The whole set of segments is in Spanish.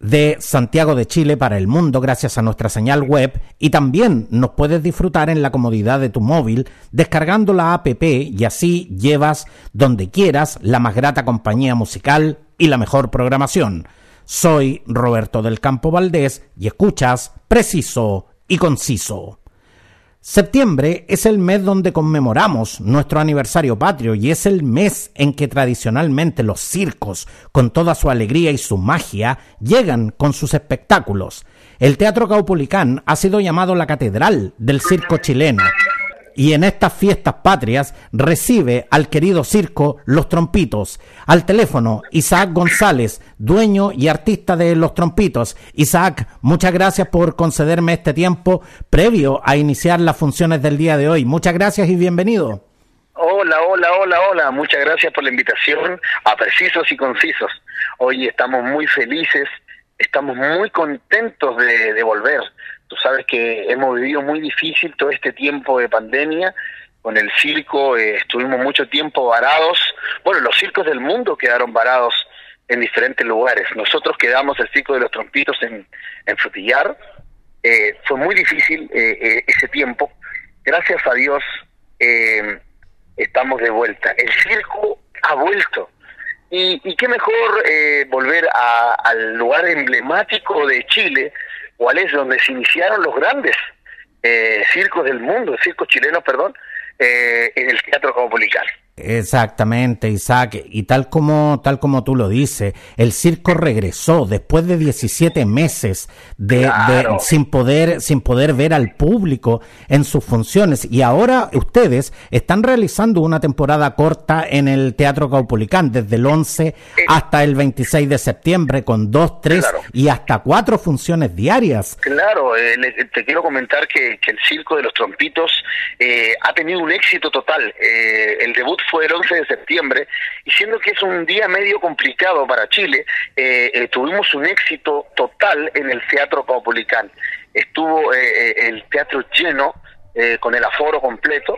de Santiago de Chile para el mundo gracias a nuestra señal web y también nos puedes disfrutar en la comodidad de tu móvil descargando la app y así llevas donde quieras la más grata compañía musical y la mejor programación. Soy Roberto del Campo Valdés y escuchas preciso y conciso. Septiembre es el mes donde conmemoramos nuestro aniversario patrio y es el mes en que tradicionalmente los circos, con toda su alegría y su magia, llegan con sus espectáculos. El Teatro Caupolicán ha sido llamado la catedral del circo chileno y en estas fiestas patrias recibe al querido circo Los Trompitos. Al teléfono, Isaac González, dueño y artista de Los Trompitos. Isaac, muchas gracias por concederme este tiempo previo a iniciar las funciones del día de hoy. Muchas gracias y bienvenido. Hola, hola, hola, hola. Muchas gracias por la invitación a Precisos y Concisos. Hoy estamos muy felices, estamos muy contentos de, de volver Tú sabes que hemos vivido muy difícil todo este tiempo de pandemia. Con el circo eh, estuvimos mucho tiempo varados. Bueno, los circos del mundo quedaron varados en diferentes lugares. Nosotros quedamos el circo de los trompitos en, en Frutillar. Eh, fue muy difícil eh, ese tiempo. Gracias a Dios estamos de vuelta. El circo ha vuelto. Y, y qué mejor volver al lugar emblemático de Chile, cuál es donde se iniciaron los grandes eh, circos del mundo, circos chilenos, perdón, eh, en el Teatro Caupolicán. Exactamente, Isaac, y tal como tal como tú lo dices, el circo regresó después de 17 meses de, sin poder sin poder ver al público en sus funciones. Y ahora ustedes están realizando una temporada corta en el Teatro Caupolicán desde el 11 eh, hasta el 26 de septiembre con dos, tres y hasta cuatro funciones diarias. Claro, eh, te quiero comentar que, el Circo de los Trompitos eh, ha tenido un éxito total. el debut fue el 11 de septiembre, y siendo que es un día medio complicado para Chile, eh, eh, tuvimos un éxito total en el Teatro Caupolicán. Estuvo eh, el teatro lleno, con el aforo completo,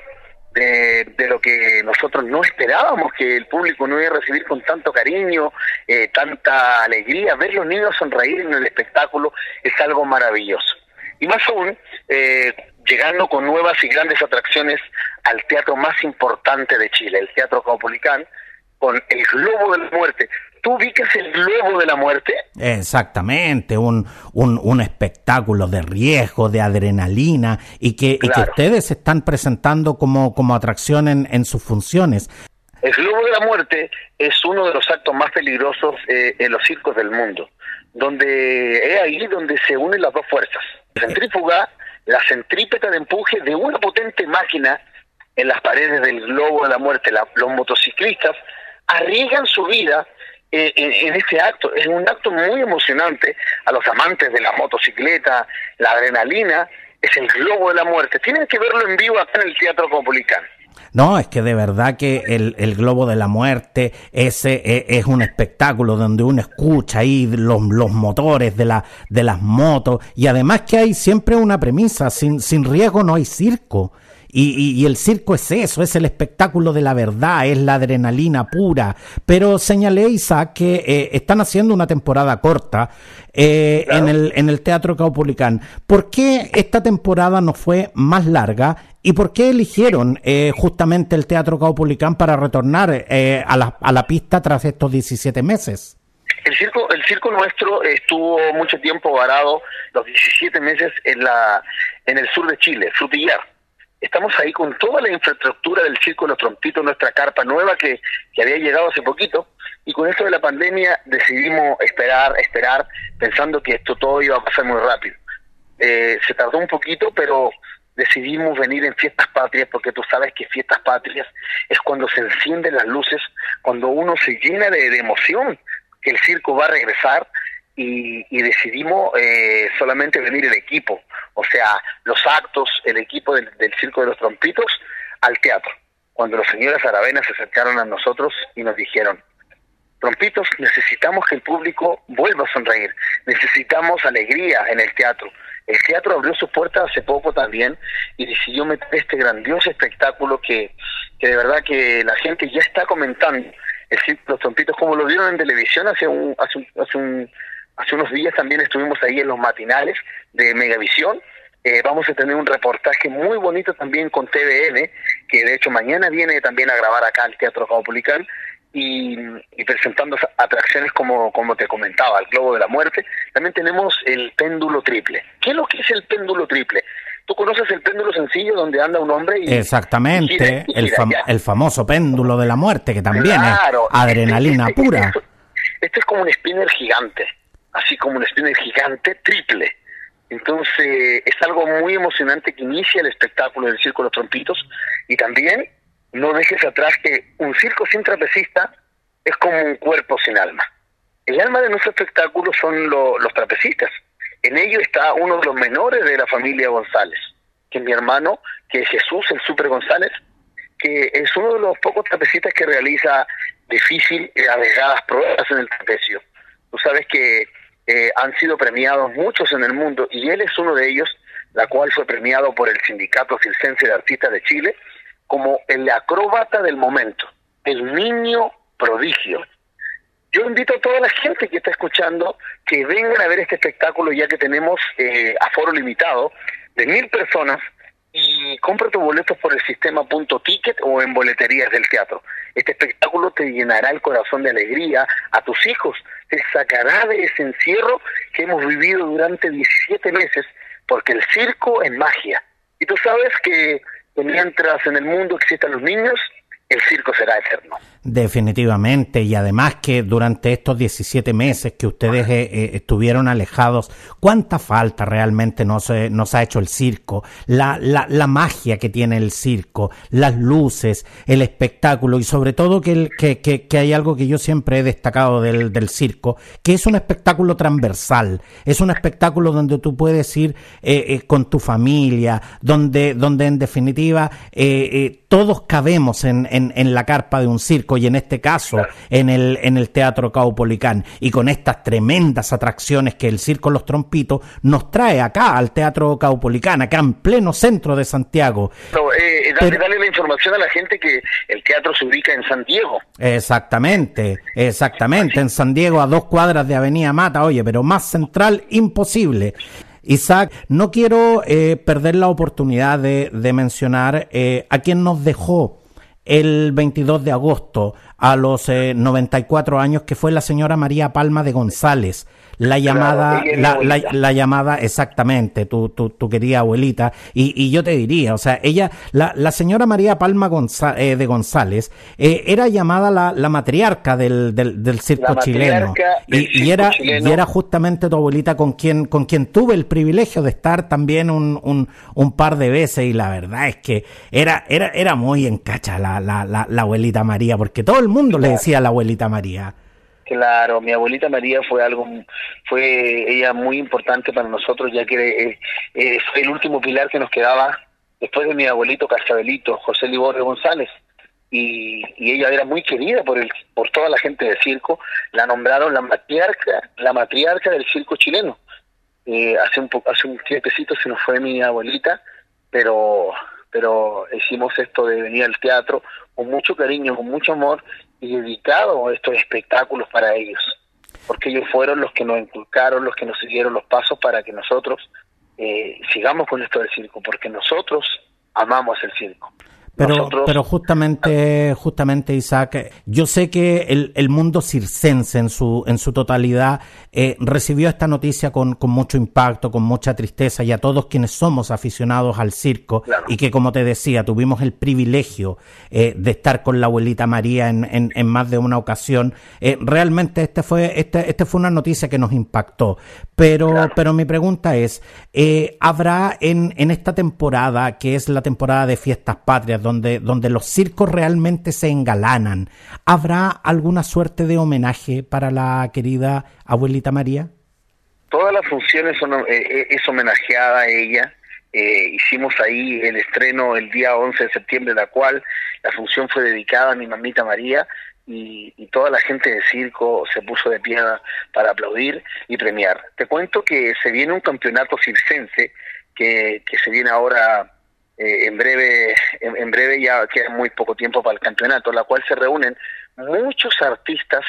de, lo que nosotros no esperábamos que el público no iba a recibir con tanto cariño, tanta alegría. Ver los niños sonreír en el espectáculo es algo maravilloso. Y más aún, llegando con nuevas y grandes atracciones al teatro más importante de Chile, el Teatro Caupolicán, con el Globo de la Muerte. ¿Tú ubicas el Globo de la Muerte? Exactamente, un, un, un espectáculo de riesgo, de adrenalina, y que, y que ustedes están presentando como, como atracción en, en sus funciones. El Globo de la Muerte es uno de los actos más peligrosos eh, en los circos del mundo, donde es ahí donde se unen las dos fuerzas. Centrífuga la centrípeta de empuje de una potente máquina en las paredes del globo de la muerte. los motociclistas arriesgan su vida eh, en, este acto. Es un acto muy emocionante a los amantes de la motocicleta, la adrenalina. Es el globo de la muerte. Tienen que verlo en vivo acá en el Teatro Copolicán. No, es que de verdad que el, el globo de la muerte ese es, es, un espectáculo donde uno escucha ahí los, los motores de, la, de las motos y además que hay siempre una premisa, sin, sin riesgo no hay circo. Y, y, el circo es eso, es el espectáculo de la verdad, es la adrenalina pura. Pero señalé, Isaac, que eh, están haciendo una temporada corta eh, en, el, en el Teatro Caupolicán. ¿Por qué esta temporada no fue más larga ¿Y por qué eligieron eh, justamente el Teatro Caupolicán para retornar eh, a, la, a la pista tras estos 17 meses? El circo, el circo nuestro estuvo mucho tiempo varado, los 17 meses en, la, en el sur de Chile, Frutillar. Estamos ahí con toda la infraestructura del circo Los Trompitos, nuestra carpa nueva que, que había llegado hace poquito, y con esto de la pandemia decidimos esperar, esperar, pensando que esto todo iba a pasar muy rápido. Eh, se tardó un poquito, pero decidimos venir en fiestas patrias porque tú sabes que fiestas patrias es cuando se encienden las luces, cuando uno se llena de, emoción que el circo va a regresar y, decidimos eh, solamente venir el equipo, o sea, los actos, el equipo del, Circo de los Trompitos al teatro. Cuando los señores arabenas se acercaron a nosotros y nos dijeron, Trompitos, necesitamos que el público vuelva a sonreír, necesitamos alegría en el teatro. El teatro abrió sus puertas hace poco también y decidió meter este grandioso espectáculo que, que de verdad que la gente ya está comentando. El los Trompitos, como lo vieron en televisión hace un, hace hace un, Hace unos días también estuvimos ahí en los matinales de Megavisión. Eh, vamos a tener un reportaje muy bonito también con TVN, que de hecho mañana viene también a grabar acá al Teatro Caupolicán y, y presentando atracciones como, como te comentaba, el Globo de la Muerte. También tenemos el péndulo triple. ¿Qué es lo que es el péndulo triple? Tú conoces el péndulo sencillo donde anda un hombre y... Exactamente, el, el, famoso péndulo de la muerte, que también es adrenalina este, pura. Este, este es como un spinner gigante así como un spinner gigante triple. Entonces es algo muy emocionante que inicia el espectáculo del Circo de los Trompitos y también no dejes atrás que un circo sin trapecista es como un cuerpo sin alma. El alma de nuestro espectáculo son los trapecistas. En ello está uno de los menores de la familia González, que es mi hermano, que es Jesús, el Super González, que es uno de los pocos trapecistas que realiza difícil y arriesgadas pruebas en el trapecio. Tú sabes que eh, han sido premiados muchos en el mundo y él es uno de ellos, la cual fue premiado por el Sindicato Circense de Artistas de Chile como el acróbata del momento, el niño prodigio. Yo invito a toda la gente que está escuchando que vengan a ver este espectáculo ya que tenemos eh, aforo limitado de mil personas compra tus boletos por el sistema punto ticket o en boleterías del teatro. Este espectáculo te llenará el corazón de alegría a tus hijos, te sacará de ese encierro que hemos vivido durante 17 meses, porque el circo es magia. Y tú sabes que mientras en el mundo existan los niños, el circo será eterno. Definitivamente, y además que durante estos 17 meses que ustedes eh, eh, estuvieron alejados, ¿cuánta falta realmente nos, ha hecho el circo? La, la, la, magia que tiene el circo, las luces, el espectáculo y sobre todo que, el, que, que, hay algo que yo siempre he destacado del, del, circo, que es un espectáculo transversal, es un espectáculo donde tú puedes ir eh, con tu familia, donde, donde en definitiva todos cabemos en, en, en la carpa de un circo y en este caso en el, en el Teatro Caupolicán y con estas tremendas atracciones que el Circo Los Trompitos nos trae acá al Teatro Caupolicán, acá en pleno centro de Santiago. Eh, eh, dale, la información a la gente que el teatro se ubica en San Diego. Exactamente, exactamente, en San Diego a dos cuadras de Avenida Mata, oye, pero más central imposible. Isaac, no quiero eh, perder la oportunidad de, mencionar a quien nos dejó el 22 de agosto a los 94 eh, años, que fue la señora María Palma de González, la llamada, la, la, llamada exactamente, tu, tu, tu querida abuelita, y, y, yo te diría, o sea, ella, la, la señora María Palma eh, de González, eh, era llamada la, la matriarca del, del, del circo chileno, y, y, era, y era justamente tu abuelita con quien, con quien tuve el privilegio de estar también un, un, un par de veces, y la verdad es que era, era, era muy encacha la, la, la, la abuelita María, porque todo el mundo le decía a la abuelita María. Claro, mi abuelita María fue algo, fue ella muy importante para nosotros, ya que eh, eh, fue el último pilar que nos quedaba después de mi abuelito Casabelito, José Liborio González. Y, ella era muy querida por el por toda la gente del circo la nombraron la matriarca la matriarca del circo chileno eh, hace un hace un tiempecito se nos fue mi abuelita pero pero hicimos esto de venir al teatro con mucho cariño, con mucho amor y dedicado a estos espectáculos para ellos, porque ellos fueron los que nos inculcaron, los que nos siguieron los pasos para que nosotros eh, sigamos con esto del circo, porque nosotros amamos el circo. Pero, pero justamente, justamente, Isaac, yo sé que el, el mundo circense en su, en su totalidad eh, recibió esta noticia con, con, mucho impacto, con mucha tristeza, y a todos quienes somos aficionados al circo, y que, como te decía, tuvimos el privilegio eh, de estar con la abuelita María en, en, en más de una ocasión, eh, realmente este fue, este, este fue una noticia que nos impactó. Pero, pero mi pregunta es, eh, ¿habrá en, en esta temporada, que es la temporada de fiestas patrias, donde, donde los circos realmente se engalanan. ¿Habrá alguna suerte de homenaje para la querida abuelita María? todas las funciones son, eh, eh, es homenajeada a ella. Eh, hicimos ahí el estreno el día 11 de septiembre, la cual la función fue dedicada a mi mamita María y, toda la gente de circo se puso de pie para aplaudir y premiar. Te cuento que se viene un campeonato circense que, que se viene ahora en breve, en, breve ya queda muy poco tiempo para el campeonato, la cual se reúnen muchos artistas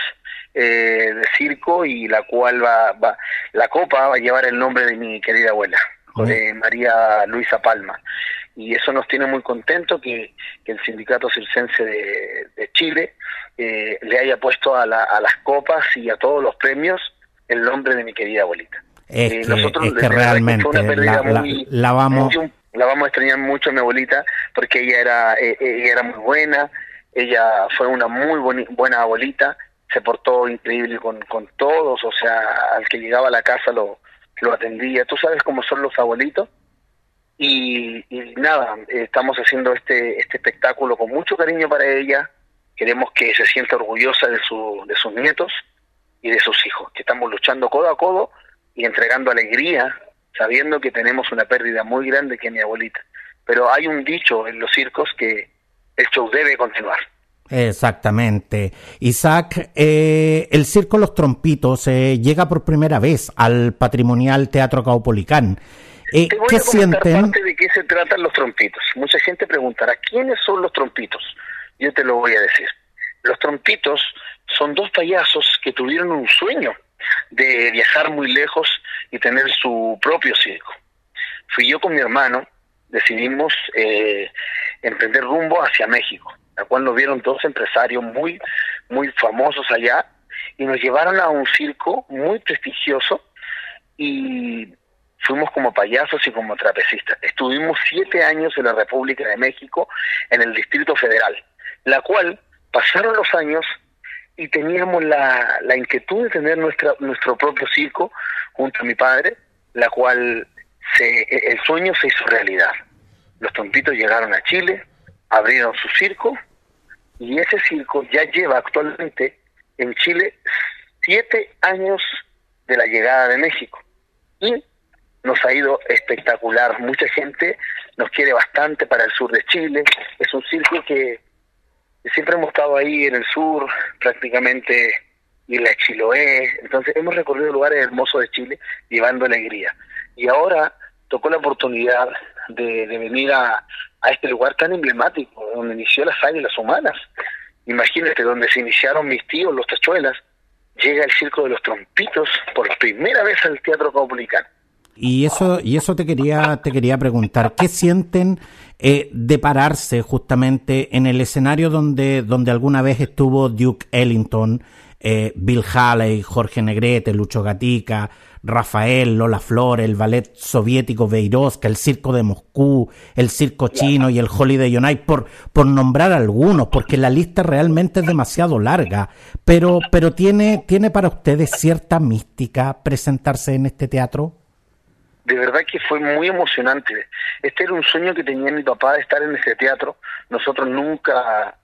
eh, de circo y la cual va, va, la copa va a llevar el nombre de mi querida abuela, de María Luisa Palma. Y eso nos tiene muy contentos que, el Sindicato Circense de, Chile eh, le haya puesto a, la, a las copas y a todos los premios el nombre de mi querida abuelita. Es eh, que, es que realmente la, vamos... La vamos a extrañar mucho a mi abuelita porque ella era, ella era muy buena, ella fue una muy buena abuelita, se portó increíble con, con todos, o sea, al que llegaba a la casa lo, lo atendía. Tú sabes cómo son los abuelitos. Y, nada, estamos haciendo este, este espectáculo con mucho cariño para ella. Queremos que se sienta orgullosa de, su, de sus nietos y de sus hijos, que estamos luchando codo a codo y entregando alegría, sabiendo que tenemos una pérdida muy grande que es mi abuelita. Pero hay un dicho en los circos que el show debe continuar. Exactamente. Isaac, eh, el Circo Los Trompitos eh, llega por primera vez al patrimonial Teatro Caupolicán. Eh, Te voy ¿Qué a sienten? de qué se tratan los trompitos. Mucha gente preguntará, ¿quiénes son los trompitos? Yo te lo voy a decir. Los trompitos son dos payasos que tuvieron un sueño de viajar muy lejos y tener su propio circo. Fui yo con mi hermano, decidimos eh, emprender rumbo hacia México, la cual nos vieron dos empresarios muy, muy famosos allá y nos llevaron a un circo muy prestigioso y fuimos como payasos y como trapecistas. Estuvimos siete años en la República de México, en el Distrito Federal, la cual pasaron los años y teníamos la, la inquietud de tener nuestra, nuestro propio circo junto a mi padre, la cual se, el sueño se hizo realidad los trompitos llegaron a Chile, abrieron su circo y ese circo ya lleva actualmente en Chile siete años de la llegada de México y nos ha ido espectacular. Mucha gente nos quiere bastante para el sur de Chile. Es un circo que siempre hemos estado ahí en el sur, prácticamente y la Chiloé. Entonces hemos recorrido lugares hermosos de Chile llevando alegría. Y ahora tocó la oportunidad de, venir a, este lugar tan emblemático, donde inició las águilas humanas. Imagínate, donde se iniciaron mis tíos, los tachuelas, llega el circo de los trompitos por primera vez al Teatro Caupolicán. Y eso, y eso te quería, te quería preguntar, ¿qué sienten eh, de pararse justamente en el escenario donde, donde alguna vez estuvo Duke Ellington, eh, Bill Haley, Jorge Negrete, Lucho Gatica, Rafael, Lola Flores, el ballet soviético Beirovska, el circo de Moscú, el circo chino y el Holiday on Ice, por, por nombrar algunos, porque la lista realmente es demasiado larga, pero, pero tiene, tiene para ustedes cierta mística presentarse en este teatro. De verdad que fue muy emocionante. Este era un sueño que tenía mi papá de estar en ese teatro. Nosotros nunca,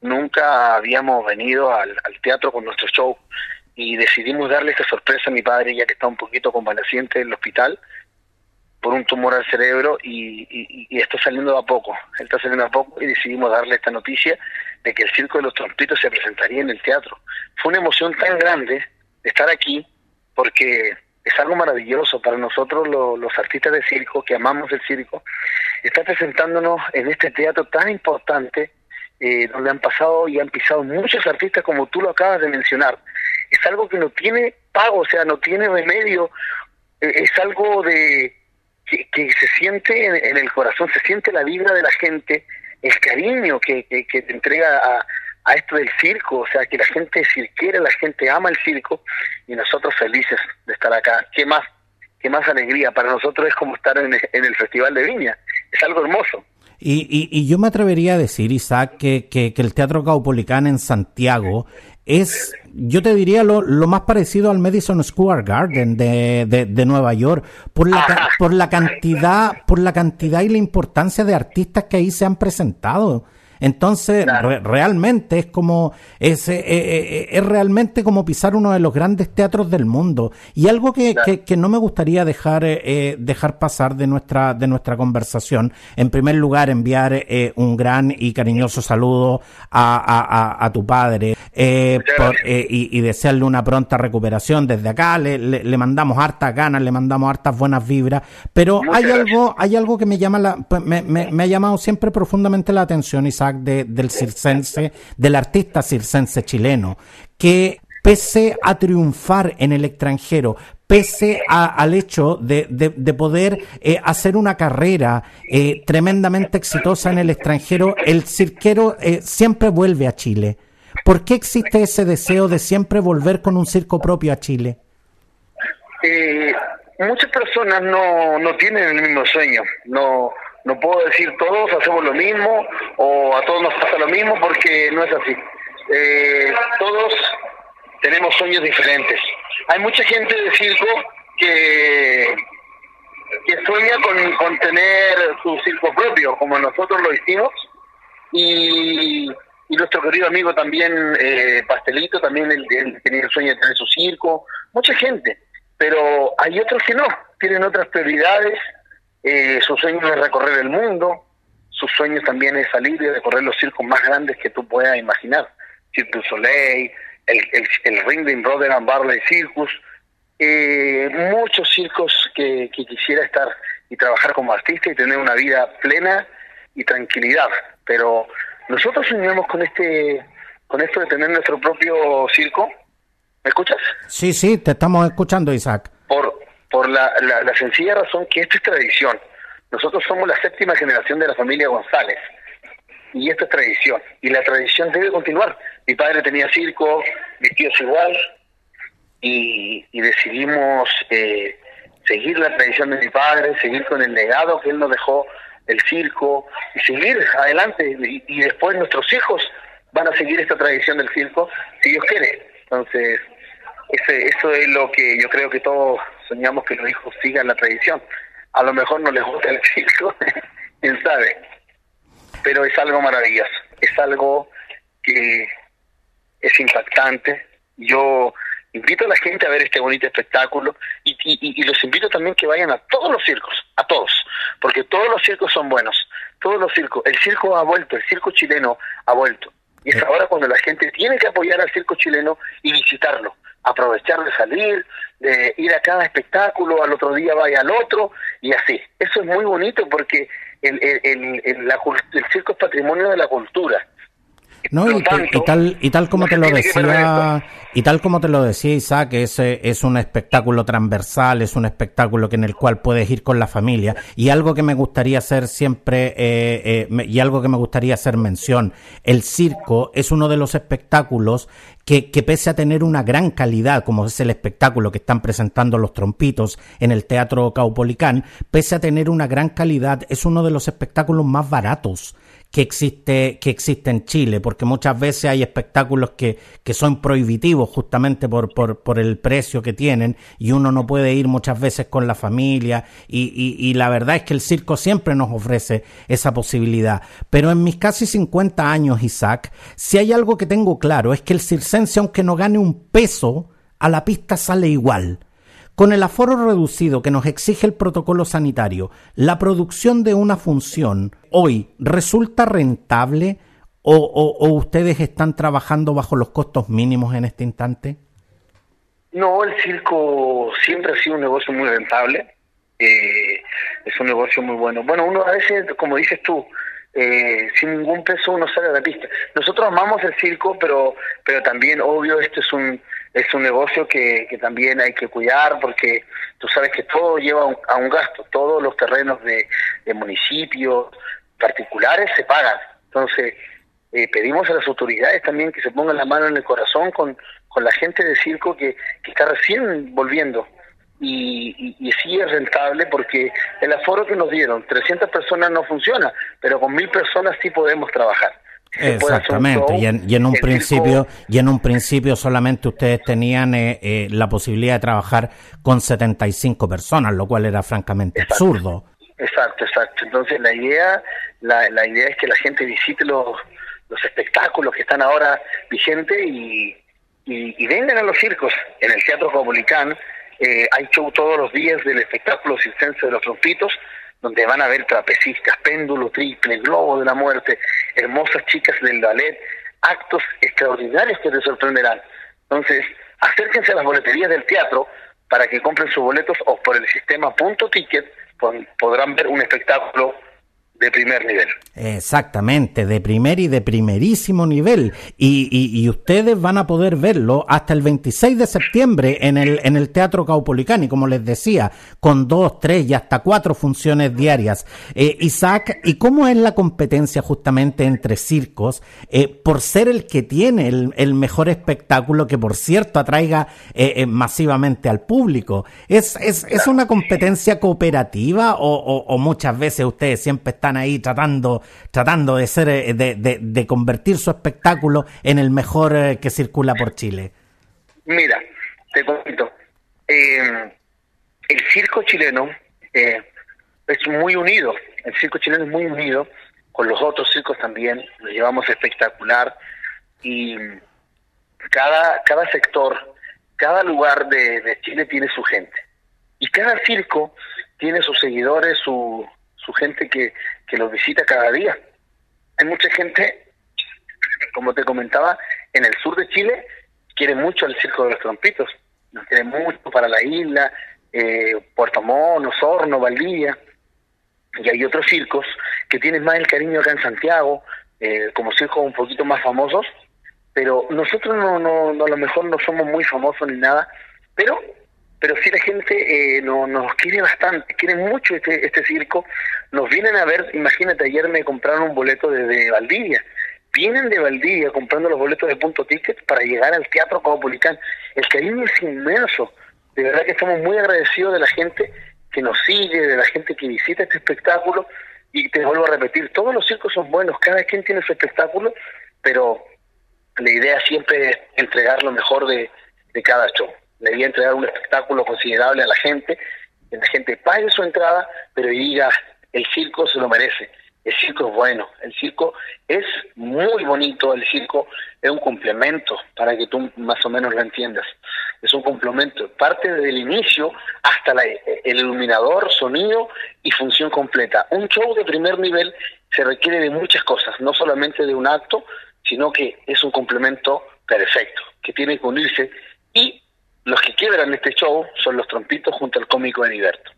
nunca habíamos venido al, teatro con nuestro show y decidimos darle esta sorpresa a mi padre, ya que está un poquito convaleciente en el hospital por un tumor al cerebro y, está saliendo a poco. Él está saliendo a poco y decidimos darle esta noticia de que el Circo de los Trompitos se presentaría en el teatro. Fue una emoción tan grande de estar aquí porque es algo maravilloso para nosotros los artistas de circo que amamos el circo. Está presentándonos en este teatro tan importante eh, donde han pasado y han pisado muchos artistas como tú lo acabas de mencionar es algo que no tiene pago, o sea, no tiene remedio, e, es algo de que, se siente en, el corazón, se siente la vibra de la gente, el cariño que, que, te entrega a, a, esto del circo, o sea, que la gente cirquera, la gente ama el circo y nosotros felices de estar acá. ¿Qué más? ¿Qué más alegría? Para nosotros es como estar en, el Festival de Viña, es algo hermoso. Y, y, yo me atrevería a decir, Isaac, que, que, que el Teatro Caupolicán en Santiago es, yo te diría, lo, lo, más parecido al Madison Square Garden de, de, Nueva York, por la, por la cantidad, por la cantidad y la importancia de artistas que ahí se han presentado. Entonces, realmente es como, es, eh, eh, es, realmente como pisar uno de los grandes teatros del mundo. Y algo que, que, no me gustaría dejar, dejar pasar de nuestra, de nuestra conversación, en primer lugar, enviar un gran y cariñoso saludo a, a, a tu padre y, y, desearle una pronta recuperación. Desde acá. Le, le, mandamos hartas ganas, le mandamos hartas buenas vibras, pero hay algo, hay algo que me llama la, me, me, ha llamado siempre profundamente la atención, Isaac, de, del circense, del artista circense chileno, que pese a triunfar en el extranjero, pese al hecho de, de, poder eh, hacer una carrera eh, tremendamente exitosa en el extranjero, el cirquero eh, siempre vuelve a Chile. ¿Por qué existe ese deseo de siempre volver con un circo propio a Chile? muchas personas no, no tienen el mismo sueño, no, no puedo decir todos hacemos lo mismo o a todos nos pasa lo mismo porque no es así. Eh, todos tenemos sueños diferentes. Hay mucha gente de circo que, que sueña con, tener su circo propio, como nosotros lo hicimos, y, y nuestro querido amigo también, eh, Pastelito, también tenía el sueño de tener su circo, mucha gente, pero hay otros que no, tienen otras prioridades eh, su sueño es recorrer el mundo, su sueño también es salir y recorrer los circos más grandes que tú puedas imaginar. Cirque du Soleil, el, el, el Ring de Brother and Barley Circus, eh, muchos circos que, quisiera estar y trabajar como artista y tener una vida plena y tranquilidad. Pero nosotros soñamos con este, con esto de tener nuestro propio circo. ¿Me escuchas? Sí, sí, te estamos escuchando, Isaac. Por, por la, la, sencilla razón que esto es tradición. Nosotros somos la séptima generación de la familia González y esto es tradición y la tradición debe continuar. Mi padre tenía circo, mi tío es igual y, decidimos eh, seguir la tradición de mi padre, seguir con el legado que él nos dejó el circo y seguir adelante y, después nuestros hijos van a seguir esta tradición del circo si Dios quiere. Entonces, ese, eso es lo que yo creo que todos soñamos que los hijos sigan la tradición. A lo mejor no les gusta el circo, quién sabe, pero es algo maravilloso, es algo que es impactante. Yo invito a la gente a ver este bonito espectáculo y, y, los invito también que vayan a todos los circos, a todos, porque todos los circos son buenos, todos los circos, el circo ha vuelto, el circo chileno ha vuelto. Y es ahora cuando la gente tiene que apoyar al circo chileno y visitarlo, aprovechar de salir, de ir a cada espectáculo, al otro día vaya al otro y así. Eso es muy bonito porque el, el, el, el circo es patrimonio de la cultura no, y, tal y tal como te lo decía y tal como te lo decía Isaac, es, es un espectáculo transversal, es un espectáculo que en el cual puedes ir con la familia. Y algo que me gustaría hacer siempre eh, eh, y algo que me gustaría hacer mención, el circo es uno de los espectáculos que, que, pese a tener una gran calidad, como es el espectáculo que están presentando los trompitos en el Teatro Caupolicán, pese a tener una gran calidad, es uno de los espectáculos más baratos que existe, que existe en Chile, porque muchas veces hay espectáculos que, que son prohibitivos justamente por, por, por, el precio que tienen y uno no puede ir muchas veces con la familia y, y, y, la verdad es que el circo siempre nos ofrece esa posibilidad. Pero en mis casi 50 años, Isaac, si hay algo que tengo claro es que el circense, aunque no gane un peso, a la pista sale igual con el aforo reducido que nos exige el protocolo sanitario, ¿la producción de una función hoy resulta rentable o, ustedes están trabajando bajo los costos mínimos en este instante? No, el circo siempre ha sido un negocio muy rentable. Eh, es un negocio muy bueno. Bueno, uno a veces, como dices tú, eh, sin ningún peso uno sale a la pista. Nosotros amamos el circo, pero, pero también, obvio, este es un es un negocio que, que también hay que cuidar porque tú sabes que todo lleva a un gasto, todos los terrenos de, municipios particulares se pagan. Entonces, eh, pedimos a las autoridades también que se pongan la mano en el corazón con, con la gente de circo que, que está recién volviendo. Y, y, sí es rentable porque el aforo que nos dieron, 300 personas no funciona, pero con mil personas sí podemos trabajar. Exactamente, y en, un principio y en un principio solamente ustedes tenían eh, eh, la posibilidad de trabajar con 75 personas, lo cual era francamente absurdo. Exacto, exacto. Entonces la idea la, la idea es que la gente visite los los espectáculos que están ahora vigentes y, y, vengan a los circos. En el Teatro Comunicán eh, hay show todos los días del espectáculo circense de los trompitos, donde van a ver trapecistas, péndulo triple, globo de la muerte, hermosas chicas del ballet, actos extraordinarios que te sorprenderán. Entonces, acérquense a las boleterías del teatro para que compren sus boletos o por el sistema punto ticket podrán ver un espectáculo de primer nivel. Exactamente, de primer y de primerísimo nivel. Y, y, ustedes van a poder verlo hasta el 26 de septiembre en el, en el Teatro Caupolicán, y como les decía, con dos, tres y hasta cuatro funciones diarias. Eh, Isaac, ¿y cómo es la competencia justamente entre circos eh, por ser el que tiene el, mejor espectáculo que, por cierto, atraiga eh, masivamente al público? ¿Es, es, es una competencia cooperativa o, o muchas veces ustedes siempre están ahí tratando, tratando de ser, eh, de, de, convertir su espectáculo en el mejor eh, que circula por Chile? Mira, te cuento. Eh, el circo chileno es muy unido. El circo chileno es muy unido con los otros circos también. Lo llevamos espectacular y cada cada sector, cada lugar de Chile tiene su gente y cada circo tiene sus seguidores, su, su gente que, que los visita cada día. Hay mucha gente, como te comentaba, en el sur de Chile quiere mucho el Circo de los Trompitos, nos quiere mucho para la isla, eh, Puerto Montt, Osorno, Valdivia, y hay otros circos que tienen más el cariño acá en Santiago, eh, como circos un poquito más famosos, pero nosotros no, no, no, a lo mejor no somos muy famosos ni nada, pero pero sí la gente eh, no, nos quiere bastante, quiere mucho este, este circo, nos vienen a ver, imagínate, ayer me compraron un boleto desde Valdivia, vienen de Valdivia comprando los boletos de punto ticket para llegar al Teatro Caupolicán, el cariño es inmenso, de verdad que estamos muy agradecidos de la gente que nos sigue, de la gente que visita este espectáculo, y te vuelvo a repetir, todos los circos son buenos, cada quien tiene su espectáculo, pero la idea siempre es entregar lo mejor de, de cada show debía entregar un espectáculo considerable a la gente, que la gente pague su entrada, pero diga, el circo se lo merece, el circo es bueno, el circo es muy bonito, el circo es un complemento, para que tú más o menos lo entiendas, es un complemento, parte del inicio hasta el iluminador, sonido y función completa. Un show de primer nivel se requiere de muchas cosas, no solamente de un acto, sino que es un complemento perfecto, que tiene que unirse y los que quiebran este show son los trompitos junto al cómico Heriberto.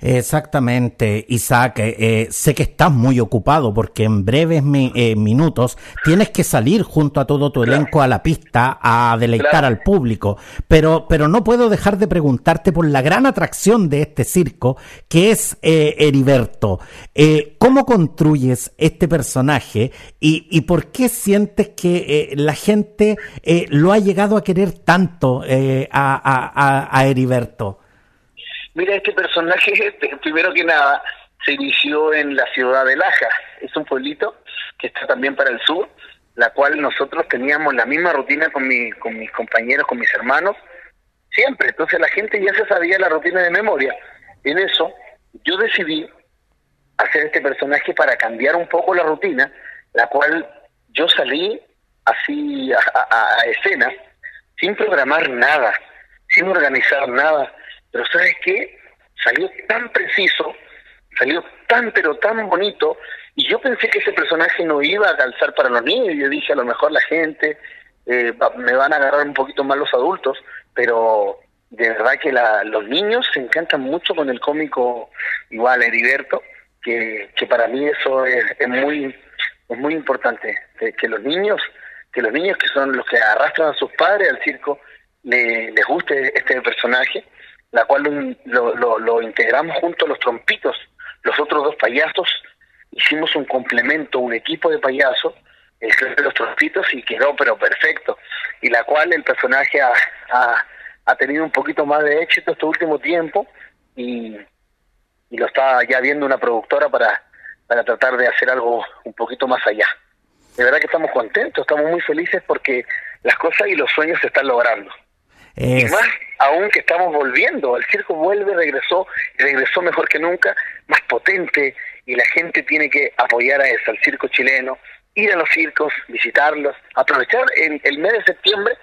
Exactamente, Isaac. Eh, eh, sé que estás muy ocupado porque en breves eh, minutos tienes que salir junto a todo tu elenco a la pista a deleitar al público. Pero, pero no puedo dejar de preguntarte por la gran atracción de este circo, que es Heriberto. ¿Cómo construyes este personaje y, y por qué sientes que la gente lo ha llegado a querer tanto a, a, a Heriberto? Mira, este personaje, primero que nada, se inició en la ciudad de Laja. Es un pueblito que está también para el sur, la cual nosotros teníamos la misma rutina con, mi, con mis compañeros, con mis hermanos, siempre. Entonces la gente ya se sabía la rutina de memoria. En eso, yo decidí hacer este personaje para cambiar un poco la rutina, la cual yo salí así a escena, sin programar nada, sin organizar nada pero ¿sabes qué? Salió tan preciso, salió tan pero tan bonito, y yo pensé que ese personaje no iba a calzar para los niños, yo dije a lo mejor la gente, eh, me van a agarrar un poquito más los adultos, pero de verdad que la, los niños se encantan mucho con el cómico igual Heriberto, que, que para mí eso es, muy es muy importante, que, los niños, que los niños que son los que arrastran a sus padres al circo, les guste este personaje la cual lo, lo, integramos junto a los trompitos, los otros dos payasos, hicimos un complemento, un equipo de payasos, el de los trompitos y quedó pero perfecto, y la cual el personaje ha, ha, tenido un poquito más de éxito este último tiempo y, y lo está ya viendo una productora para, para tratar de hacer algo un poquito más allá. De verdad que estamos contentos, estamos muy felices porque las cosas y los sueños se están logrando. Y más aún que estamos volviendo, el circo vuelve, regresó, regresó mejor que nunca, más potente, y la gente tiene que apoyar a eso, al circo chileno, ir a los circos, visitarlos, aprovechar el, el mes de septiembre,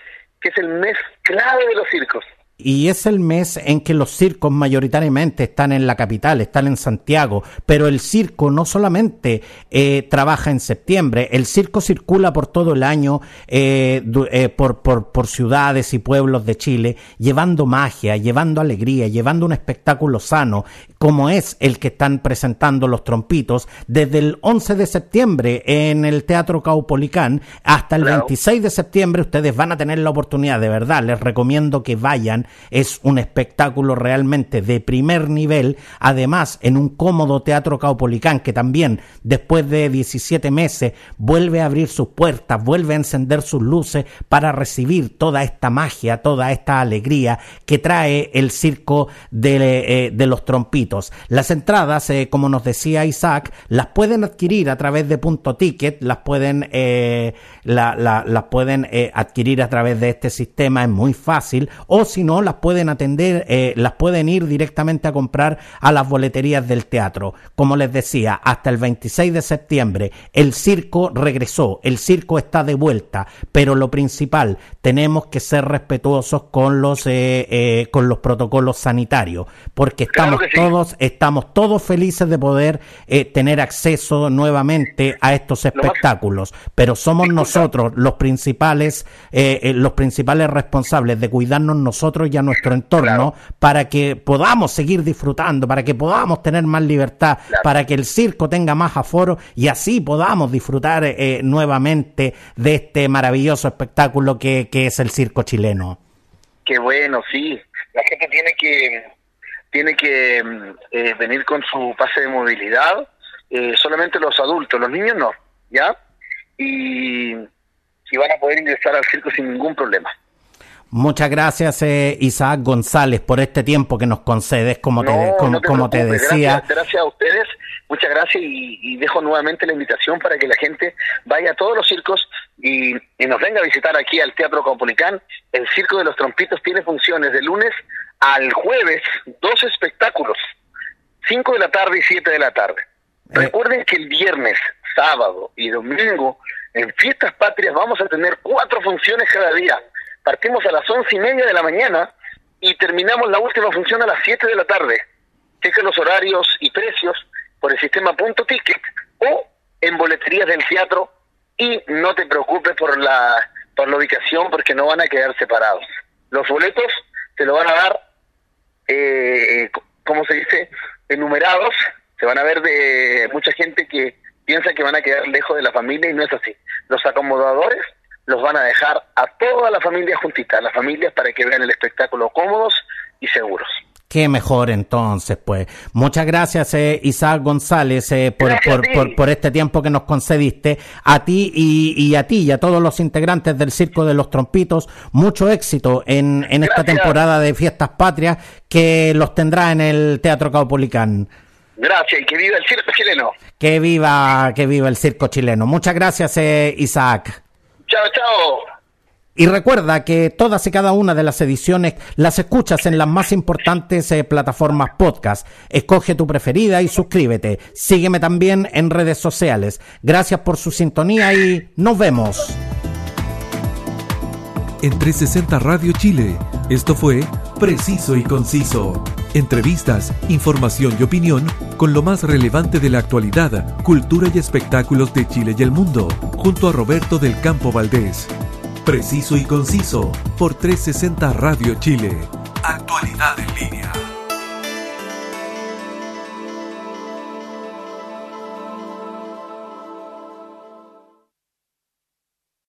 que es el mes clave de los circos y es el mes en que los circos mayoritariamente están en la capital, están en Santiago, pero el circo no solamente eh, trabaja en septiembre, el circo circula por todo el año eh, eh, por, ciudades y pueblos de Chile, llevando magia, llevando alegría, llevando un espectáculo sano, como es el que están presentando los trompitos, desde el 11 de septiembre en el Teatro Caupolicán hasta el 26 de septiembre ustedes van a tener la oportunidad, de verdad, les recomiendo que vayan es un espectáculo realmente de primer nivel, además en un cómodo teatro caupolicán que también después de 17 meses vuelve a abrir sus puertas, vuelve a encender sus luces para recibir toda esta magia, toda esta alegría que trae el circo de, eh, los trompitos. Las entradas, eh, como nos decía Isaac, las pueden adquirir a través de punto ticket, las pueden, eh, las pueden adquirir a través de este sistema, es muy fácil, o si no, las pueden atender, eh, las pueden ir directamente a comprar a las boleterías del teatro. Como les decía, hasta el 26 de septiembre el circo regresó, el circo está de vuelta, pero lo principal, tenemos que ser respetuosos con los, eh, eh, con los protocolos sanitarios, porque estamos todos, estamos todos felices de poder tener acceso nuevamente a estos espectáculos, pero somos nosotros los principales, los principales responsables de cuidarnos nosotros y a nuestro entorno para que podamos seguir disfrutando, para que podamos tener más libertad, para que el circo tenga más aforo y así podamos disfrutar eh, nuevamente de este maravilloso espectáculo que, es el circo chileno. Qué bueno, sí. La gente tiene que tiene que mm, eh, venir con su pase de movilidad, eh, solamente los adultos, los niños no, ¿ya? Y, y van a poder ingresar al circo sin ningún problema. Muchas gracias, eh, Isaac González, por este tiempo que nos concedes, como te, como, te, decía. Gracias, a ustedes, muchas gracias y, dejo nuevamente la invitación para que la gente vaya a todos los circos y, nos venga a visitar aquí al Teatro Caupolicán. El Circo de los Trompitos tiene funciones de lunes al jueves, dos espectáculos, cinco de la tarde y siete de la tarde. Eh. Recuerden que el viernes, sábado y domingo, en Fiestas Patrias, vamos a tener cuatro funciones cada día Partimos a las once y media de la mañana y terminamos la última función a las siete de la tarde. Cheque los horarios y precios por el sistema punto ticket o en boleterías del teatro y no te preocupes por la por la ubicación porque no van a quedar separados. Los boletos te lo van a dar, eh, ¿cómo se dice? Enumerados. Se van a ver de mucha gente que piensa que van a quedar lejos de la familia y no es así. Los acomodadores los van a dejar a toda la familia juntita, a las familias para que vean el espectáculo cómodos y seguros. Qué mejor entonces, pues. Muchas gracias, eh, Isaac González, eh, por, por, por, este tiempo que nos concediste. A ti y, a ti y a todos los integrantes del Circo de los Trompitos, mucho éxito en, en esta temporada de Fiestas Patrias que los tendrá en el Teatro Caupolicán. Gracias y que viva el circo chileno. Que viva, que viva el circo chileno. Muchas gracias, eh, Isaac. Chao, chao. Y recuerda que todas y cada una de las ediciones las escuchas en las más importantes eh, plataformas podcast. Escoge tu preferida y suscríbete. Sígueme también en redes sociales. Gracias por su sintonía y nos vemos. En 360 Radio Chile, esto fue Preciso y Conciso. Entrevistas, información y opinión con lo más relevante de la actualidad, cultura y espectáculos de Chile y el mundo, junto a Roberto del Campo Valdés. Preciso y conciso por 360 Radio Chile. Actualidad en línea.